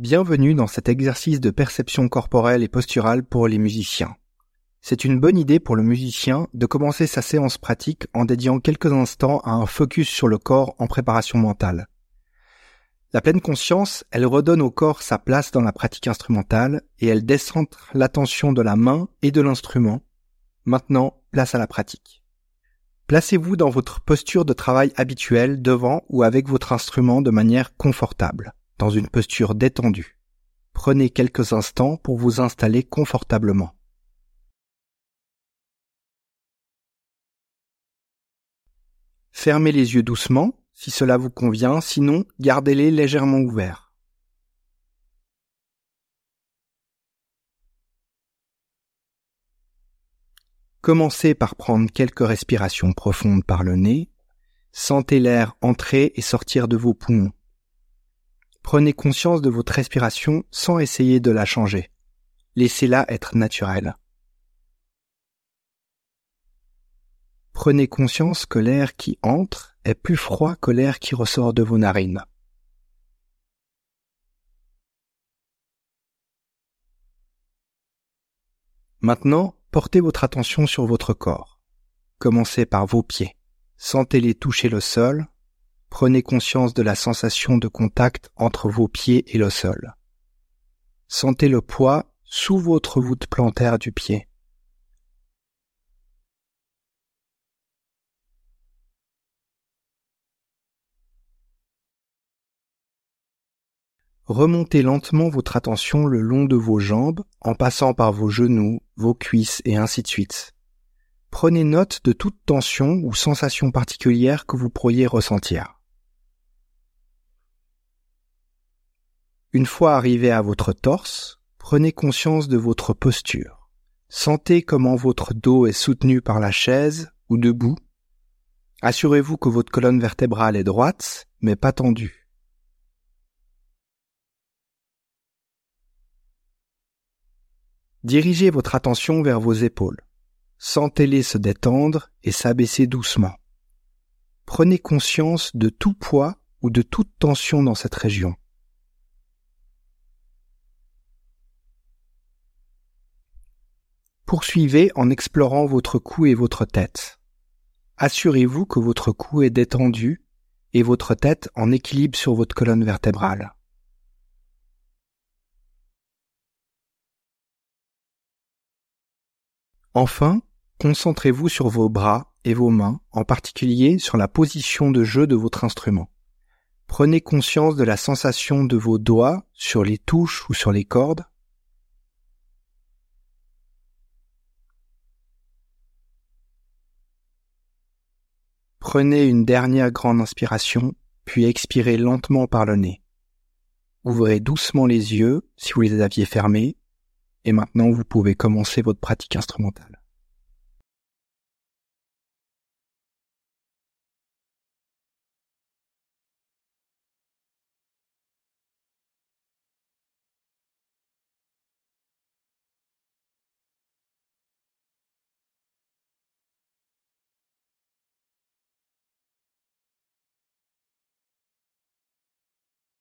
Bienvenue dans cet exercice de perception corporelle et posturale pour les musiciens. C'est une bonne idée pour le musicien de commencer sa séance pratique en dédiant quelques instants à un focus sur le corps en préparation mentale. La pleine conscience, elle redonne au corps sa place dans la pratique instrumentale et elle décentre l'attention de la main et de l'instrument. Maintenant, place à la pratique. Placez-vous dans votre posture de travail habituelle devant ou avec votre instrument de manière confortable dans une posture détendue. Prenez quelques instants pour vous installer confortablement. Fermez les yeux doucement si cela vous convient, sinon gardez-les légèrement ouverts. Commencez par prendre quelques respirations profondes par le nez. Sentez l'air entrer et sortir de vos poumons. Prenez conscience de votre respiration sans essayer de la changer. Laissez-la être naturelle. Prenez conscience que l'air qui entre est plus froid que l'air qui ressort de vos narines. Maintenant, portez votre attention sur votre corps. Commencez par vos pieds. Sentez-les toucher le sol Prenez conscience de la sensation de contact entre vos pieds et le sol. Sentez le poids sous votre voûte plantaire du pied. Remontez lentement votre attention le long de vos jambes en passant par vos genoux, vos cuisses et ainsi de suite. Prenez note de toute tension ou sensation particulière que vous pourriez ressentir. Une fois arrivé à votre torse, prenez conscience de votre posture. Sentez comment votre dos est soutenu par la chaise ou debout. Assurez-vous que votre colonne vertébrale est droite, mais pas tendue. Dirigez votre attention vers vos épaules. Sentez-les se détendre et s'abaisser doucement. Prenez conscience de tout poids ou de toute tension dans cette région. Poursuivez en explorant votre cou et votre tête. Assurez-vous que votre cou est détendu et votre tête en équilibre sur votre colonne vertébrale. Enfin, concentrez-vous sur vos bras et vos mains, en particulier sur la position de jeu de votre instrument. Prenez conscience de la sensation de vos doigts sur les touches ou sur les cordes, Prenez une dernière grande inspiration, puis expirez lentement par le nez. Ouvrez doucement les yeux si vous les aviez fermés, et maintenant vous pouvez commencer votre pratique instrumentale.